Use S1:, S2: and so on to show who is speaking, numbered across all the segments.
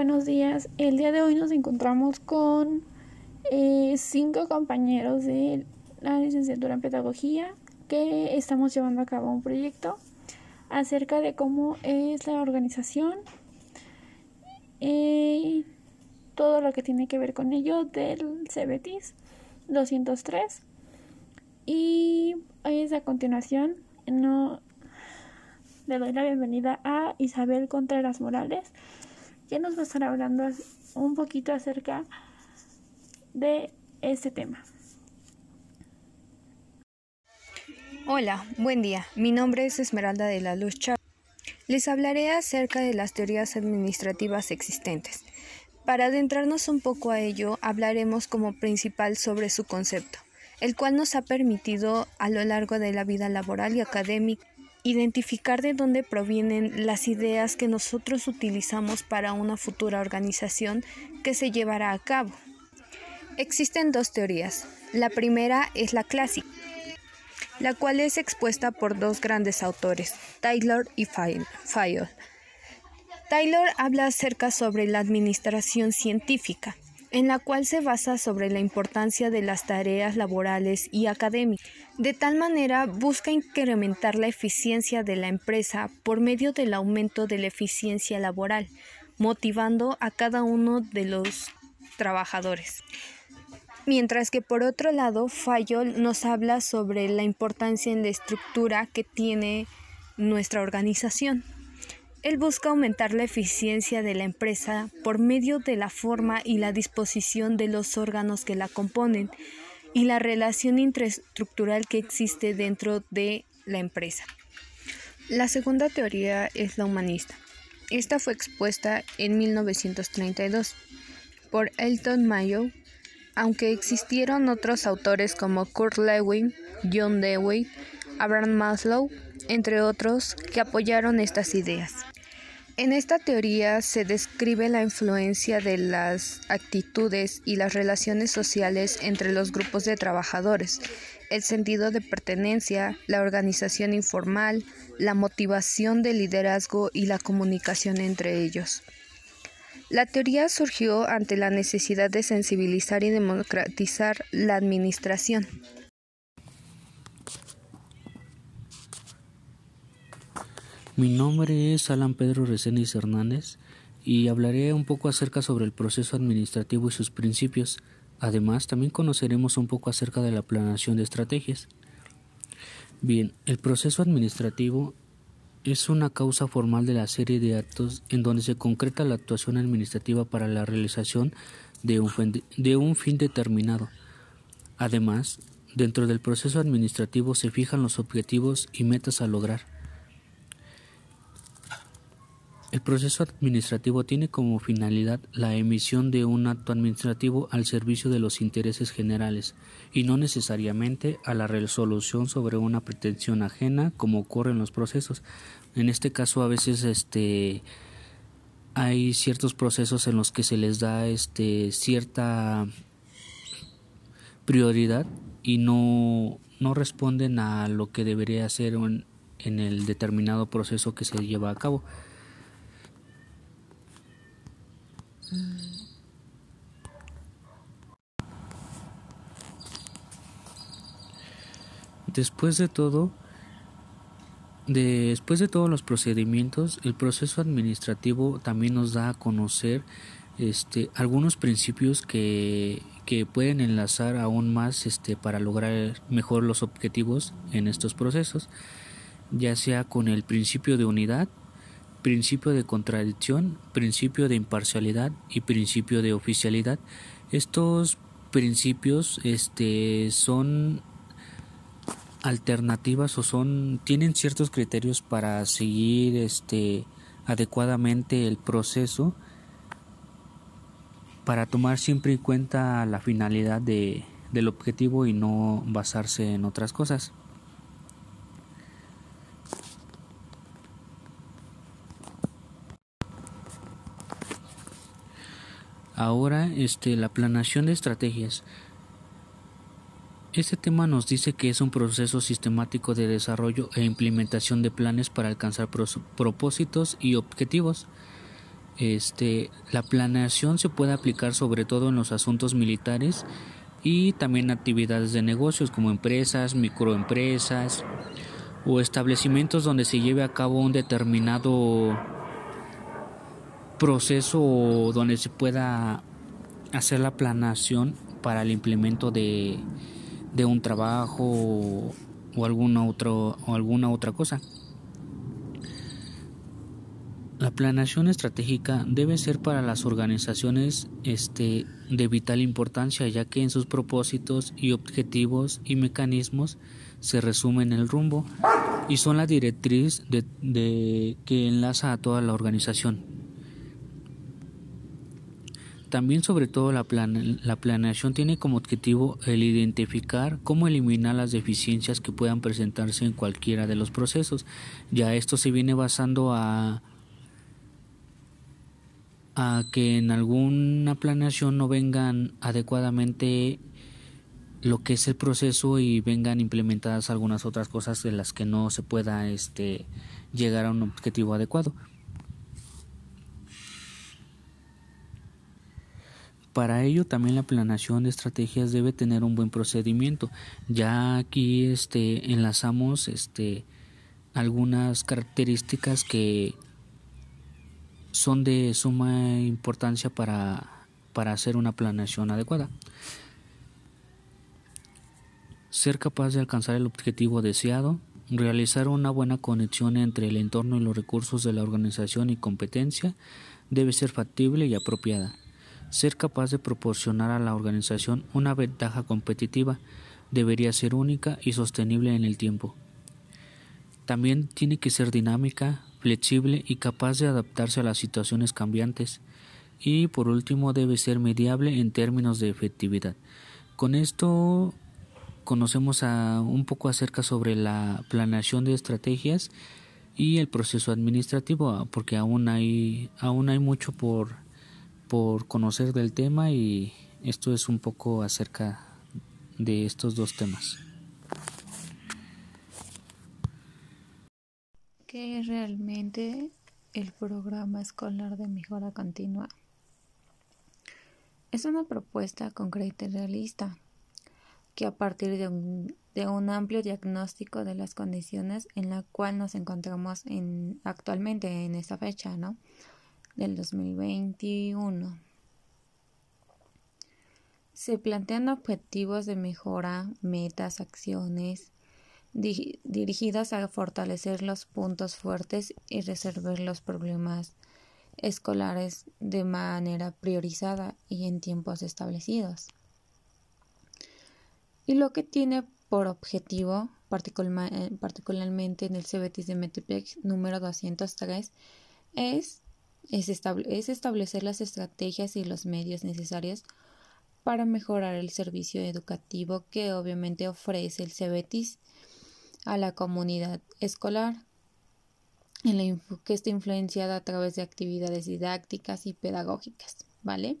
S1: buenos días. El día de hoy nos encontramos con eh, cinco compañeros de la licenciatura en pedagogía que estamos llevando a cabo un proyecto acerca de cómo es la organización y todo lo que tiene que ver con ello del CBTIS 203 y es a continuación no le doy la bienvenida a Isabel Contreras Morales, que nos va a estar hablando un poquito acerca de este tema.
S2: Hola, buen día. Mi nombre es Esmeralda de la Luz Chávez. Les hablaré acerca de las teorías administrativas existentes. Para adentrarnos un poco a ello, hablaremos como principal sobre su concepto, el cual nos ha permitido a lo largo de la vida laboral y académica identificar de dónde provienen las ideas que nosotros utilizamos para una futura organización que se llevará a cabo. Existen dos teorías. La primera es la clásica, la cual es expuesta por dos grandes autores, Taylor y Fayol. Taylor habla acerca sobre la administración científica, en la cual se basa sobre la importancia de las tareas laborales y académicas. De tal manera busca incrementar la eficiencia de la empresa por medio del aumento de la eficiencia laboral, motivando a cada uno de los trabajadores. Mientras que por otro lado, Fayol nos habla sobre la importancia en la estructura que tiene nuestra organización. Él busca aumentar la eficiencia de la empresa por medio de la forma y la disposición de los órganos que la componen y la relación infraestructural que existe dentro de la empresa. La segunda teoría es la humanista. Esta fue expuesta en 1932 por Elton Mayo, aunque existieron otros autores como Kurt Lewin, John Dewey, Abraham Maslow, entre otros, que apoyaron estas ideas. En esta teoría se describe la influencia de las actitudes y las relaciones sociales entre los grupos de trabajadores, el sentido de pertenencia, la organización informal, la motivación de liderazgo y la comunicación entre ellos. La teoría surgió ante la necesidad de sensibilizar y democratizar la administración.
S3: Mi nombre es Alan Pedro Reséndiz Hernández y hablaré un poco acerca sobre el proceso administrativo y sus principios. Además, también conoceremos un poco acerca de la planeación de estrategias. Bien, el proceso administrativo es una causa formal de la serie de actos en donde se concreta la actuación administrativa para la realización de un, fin, de un fin determinado. Además, dentro del proceso administrativo se fijan los objetivos y metas a lograr. El proceso administrativo tiene como finalidad la emisión de un acto administrativo al servicio de los intereses generales y no necesariamente a la resolución sobre una pretensión ajena como ocurre en los procesos. En este caso a veces este hay ciertos procesos en los que se les da este cierta prioridad y no, no responden a lo que debería ser en el determinado proceso que se lleva a cabo. Después de todo, después de todos los procedimientos, el proceso administrativo también nos da a conocer este, algunos principios que, que pueden enlazar aún más este, para lograr mejor los objetivos en estos procesos, ya sea con el principio de unidad, principio de contradicción, principio de imparcialidad y principio de oficialidad. Estos principios este, son alternativas o son tienen ciertos criterios para seguir este adecuadamente el proceso para tomar siempre en cuenta la finalidad de, del objetivo y no basarse en otras cosas. Ahora, este, la planeación de estrategias. Este tema nos dice que es un proceso sistemático de desarrollo e implementación de planes para alcanzar propósitos y objetivos. Este, la planeación se puede aplicar sobre todo en los asuntos militares y también actividades de negocios como empresas, microempresas o establecimientos donde se lleve a cabo un determinado proceso donde se pueda hacer la planeación para el implemento de, de un trabajo o, alguna otro, o alguna otra cosa. La planeación estratégica debe ser para las organizaciones este, de vital importancia ya que en sus propósitos y objetivos y mecanismos se resumen el rumbo y son la directriz de, de, que enlaza a toda la organización. También sobre todo la, plan, la planeación tiene como objetivo el identificar cómo eliminar las deficiencias que puedan presentarse en cualquiera de los procesos. Ya esto se viene basando a a que en alguna planeación no vengan adecuadamente lo que es el proceso y vengan implementadas algunas otras cosas de las que no se pueda este llegar a un objetivo adecuado. Para ello también la planeación de estrategias debe tener un buen procedimiento. Ya aquí este enlazamos este algunas características que son de suma importancia para, para hacer una planeación adecuada. Ser capaz de alcanzar el objetivo deseado, realizar una buena conexión entre el entorno y los recursos de la organización y competencia debe ser factible y apropiada. Ser capaz de proporcionar a la organización una ventaja competitiva debería ser única y sostenible en el tiempo. También tiene que ser dinámica, flexible y capaz de adaptarse a las situaciones cambiantes. Y por último debe ser mediable en términos de efectividad. Con esto conocemos a, un poco acerca sobre la planeación de estrategias y el proceso administrativo, porque aún hay, aún hay mucho por, por conocer del tema y esto es un poco acerca de estos dos temas.
S4: ¿Qué es realmente el programa escolar de mejora continua? Es una propuesta concreta y realista que a partir de un, amplio diagnóstico de las condiciones en la cual nos encontramos en, actualmente en esta fecha, ¿no? Del 2021. Se plantean objetivos de mejora, metas, acciones, dirigidas a fortalecer los puntos fuertes y resolver los problemas escolares de manera priorizada y en tiempos establecidos. Y lo que tiene por objetivo, eh, particularmente en el CBT de Metepec número 203, es, es, es establecer las estrategias y los medios necesarios para mejorar el servicio educativo que obviamente ofrece el CBTIS a la comunidad escolar, en la que está influenciada a través de actividades didácticas y pedagógicas, ¿vale?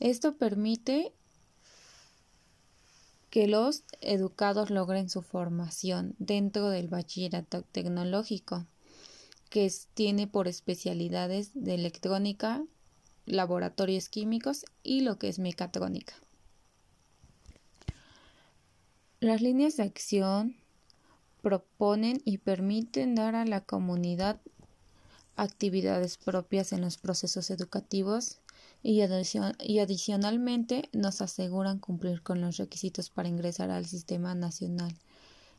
S4: Esto permite que los educados logren su formación dentro del bachillerato tecnológico, que tiene por especialidades de electrónica, laboratorios químicos y lo que es mecatrónica. Las líneas de acción proponen y permiten dar a la comunidad actividades propias en los procesos educativos y, adicionalmente nos aseguran cumplir con los requisitos para ingresar al Sistema Nacional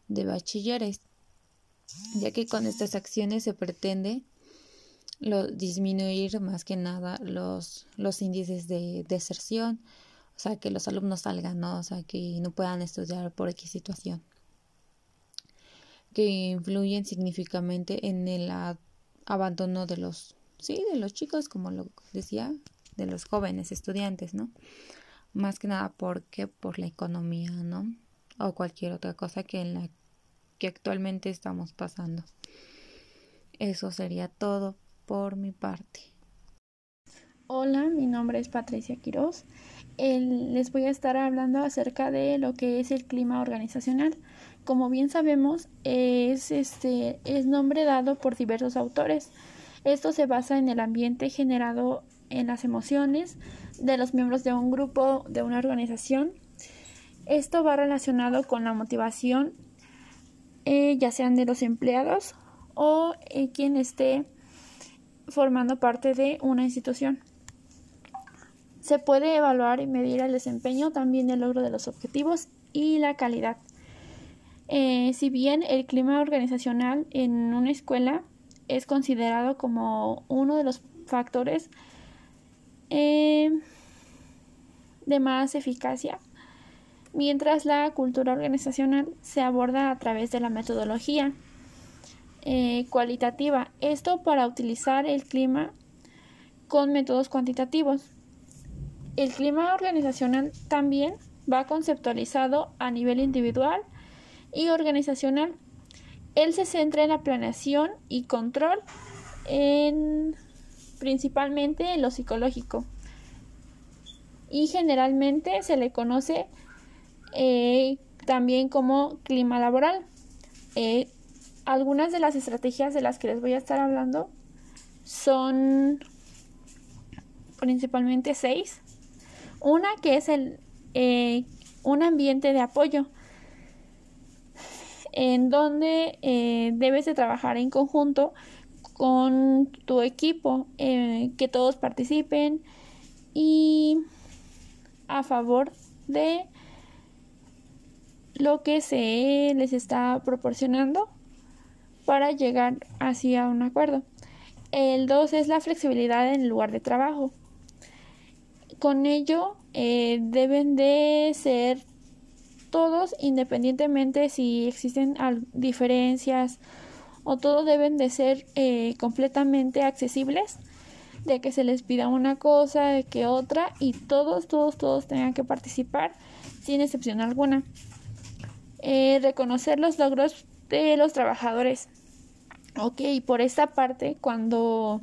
S4: de Bachilleres, ya que con estas acciones se pretende disminuir más que nada los, los índices de deserción, o sea, que los alumnos salgan, ¿no? O sea, que no puedan estudiar por X situación. Que influyen significativamente en el abandono de los, sí, de los chicos, como lo decía, de los jóvenes estudiantes, ¿no? Más que nada porque por la economía, ¿no? O cualquier otra cosa que en la que actualmente estamos pasando. Eso sería todo por mi parte.
S1: Hola, mi nombre es Patricia Quiroz les voy a estar hablando acerca de lo que es el clima organizacional. Como bien sabemos, es, este, es nombre dado por diversos autores. Esto se basa en el ambiente generado en las emociones de los miembros de un grupo, de una organización. Esto va relacionado con la motivación, eh, ya sean de los empleados o eh, quien esté formando parte de una institución. Se puede evaluar y medir el desempeño, también el logro de los objetivos y la calidad. Eh, si bien el clima organizacional en una escuela es considerado como uno de los factores de más eficacia, mientras la cultura organizacional se aborda a través de la metodología eh, cualitativa. Esto para utilizar el clima con métodos cuantitativos. El clima organizacional también va conceptualizado a nivel individual y organizacional. Él se centra en la planeación y control en principalmente en lo psicológico. Y generalmente se le conoce eh, también como clima laboral. Eh, algunas de las estrategias de las que les voy a estar hablando son principalmente seis. Una que es el, eh, un ambiente de apoyo en donde debes de trabajar en conjunto con tu equipo, eh, que todos participen y a favor de lo que se les está proporcionando para llegar hacia un acuerdo. El 2 es la flexibilidad en el lugar de trabajo. Con ello eh, deben de ser todos independientemente si existen diferencias o todos deben de ser eh, completamente accesibles, de que se les pida una cosa, de que otra, y todos, todos, todos tengan que participar sin excepción alguna. Eh, reconocer los logros de los trabajadores. Ok, por esta parte, cuando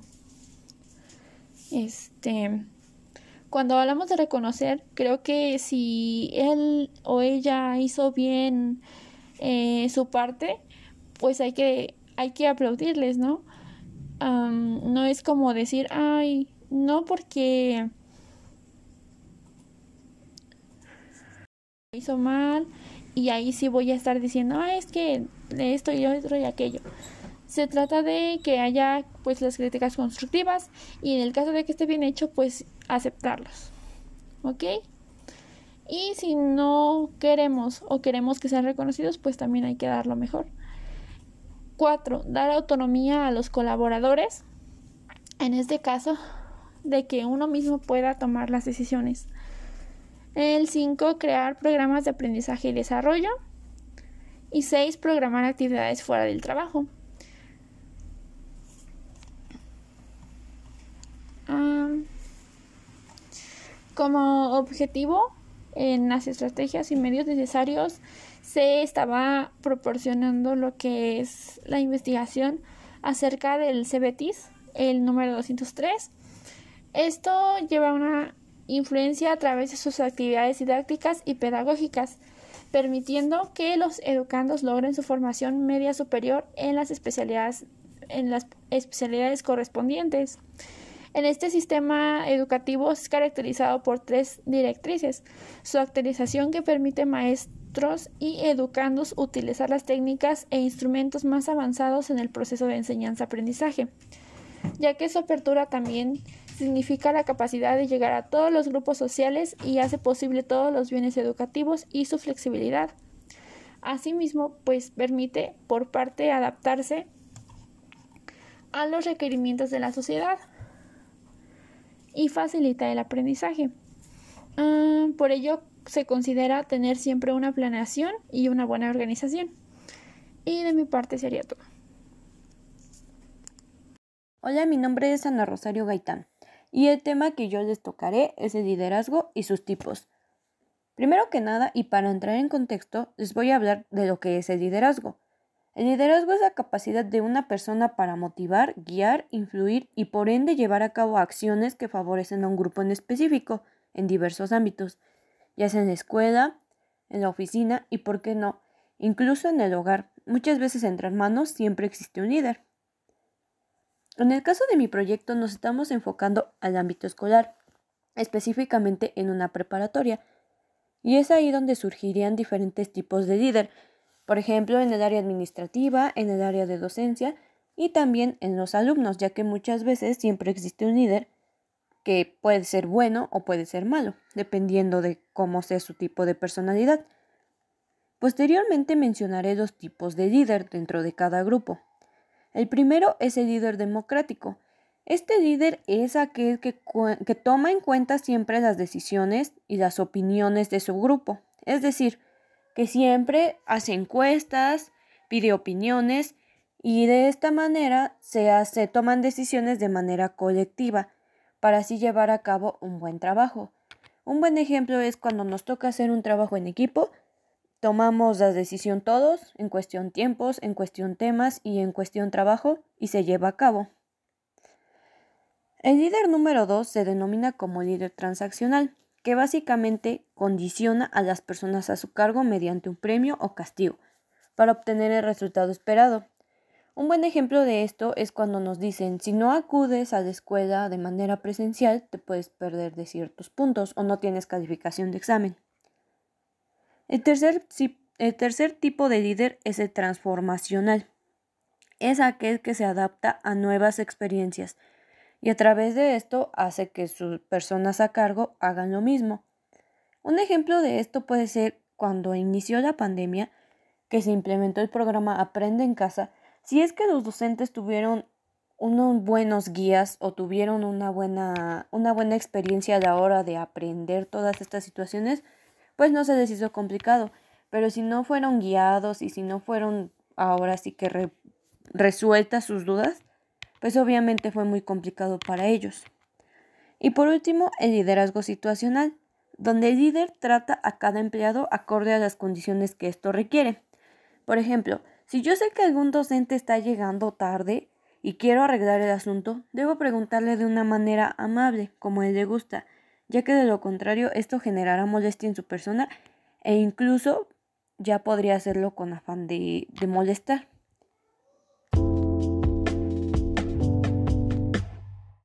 S1: este cuando hablamos de reconocer, creo que si él o ella hizo bien eh, su parte, pues hay que hay que aplaudirles, ¿no? no es como decir, ay, no porque hizo mal y ahí sí voy a estar diciendo, ah, es que esto y otro y aquello. Se trata de que haya pues las críticas constructivas y en el caso de que esté bien hecho, pues aceptarlos. ¿Ok? Y si no queremos o queremos que sean reconocidos, pues también hay que dar lo mejor. 4. Dar autonomía a los colaboradores, en este caso, de que uno mismo pueda tomar las decisiones. El 5. Crear programas de aprendizaje y desarrollo. Y 6. Programar actividades fuera del trabajo. como objetivo en las estrategias y medios necesarios se estaba proporcionando lo que es la investigación acerca del CBTIS, el número 203. Esto lleva una influencia a través de sus actividades didácticas y pedagógicas, permitiendo que los educandos logren su formación media superior en las especialidades, en las especialidades correspondientes. En este sistema educativo es caracterizado por tres directrices. Su actualización que permite maestros y educandos utilizar las técnicas e instrumentos más avanzados en el proceso de enseñanza-aprendizaje, ya que su apertura también significa la capacidad de llegar a todos los grupos sociales y hace posible todos los bienes educativos y su flexibilidad. Asimismo, pues permite por parte adaptarse a los requerimientos de la sociedad y facilita el aprendizaje. Ah, por ello se considera tener siempre una planeación y una buena organización. Y de mi parte sería todo.
S5: Hola, mi nombre es Ana Rosario Gaitán y el tema que yo les tocaré es el liderazgo y sus tipos. Primero que nada, y para entrar en contexto, les voy a hablar de lo que es el liderazgo. El liderazgo es la capacidad de una persona para motivar, guiar, influir y por ende llevar a cabo acciones que favorecen a un grupo en específico en diversos ámbitos, ya sea en la escuela, en la oficina y, por qué no, incluso en el hogar. Muchas veces entre hermanos siempre existe un líder. En el caso de mi proyecto nos estamos enfocando al ámbito escolar, específicamente en una preparatoria, y es ahí donde surgirían diferentes tipos de líder, por ejemplo, en el área administrativa, en el área de docencia y también en los alumnos, ya que muchas veces siempre existe un líder que puede ser bueno o puede ser malo, dependiendo de cómo sea su tipo de personalidad. Posteriormente mencionaré dos tipos de líder dentro de cada grupo. El primero es el líder democrático. Este líder es aquel que, que, toma en cuenta siempre las decisiones y las opiniones de su grupo, es decir, que siempre hace encuestas, pide opiniones y de esta manera se, toman decisiones de manera colectiva para así llevar a cabo un buen trabajo. Un buen ejemplo es cuando nos toca hacer un trabajo en equipo, tomamos la decisión todos, en cuestión tiempos, en cuestión temas y en cuestión trabajo, y se lleva a cabo. El líder número 2 se denomina como líder transaccional, que básicamente condiciona a las personas a su cargo mediante un premio o castigo, para obtener el resultado esperado. Un buen ejemplo de esto es cuando nos dicen si no acudes a la escuela de manera presencial te puedes perder de ciertos puntos o no tienes calificación de examen. El tercer, el tercer tipo de líder es el transformacional. Es aquel que se adapta a nuevas experiencias y a través de esto hace que sus personas a cargo hagan lo mismo. Un ejemplo de esto puede ser cuando inició la pandemia, que se implementó el programa Aprende en casa, si es que los docentes tuvieron unos buenos guías o tuvieron una buena, una buena experiencia a la hora de aprender todas estas situaciones, pues no se les hizo complicado. Pero si no fueron guiados y si no fueron ahora sí que resueltas sus dudas, pues obviamente fue muy complicado para ellos. Y por último, el liderazgo situacional, donde el líder trata a cada empleado acorde a las condiciones que esto requiere. Por ejemplo, si yo sé que algún docente está llegando tarde y quiero arreglar el asunto, debo preguntarle de una manera amable, como a él le gusta, ya que de lo contrario esto generará molestia en su persona e incluso ya podría hacerlo con afán de, molestar.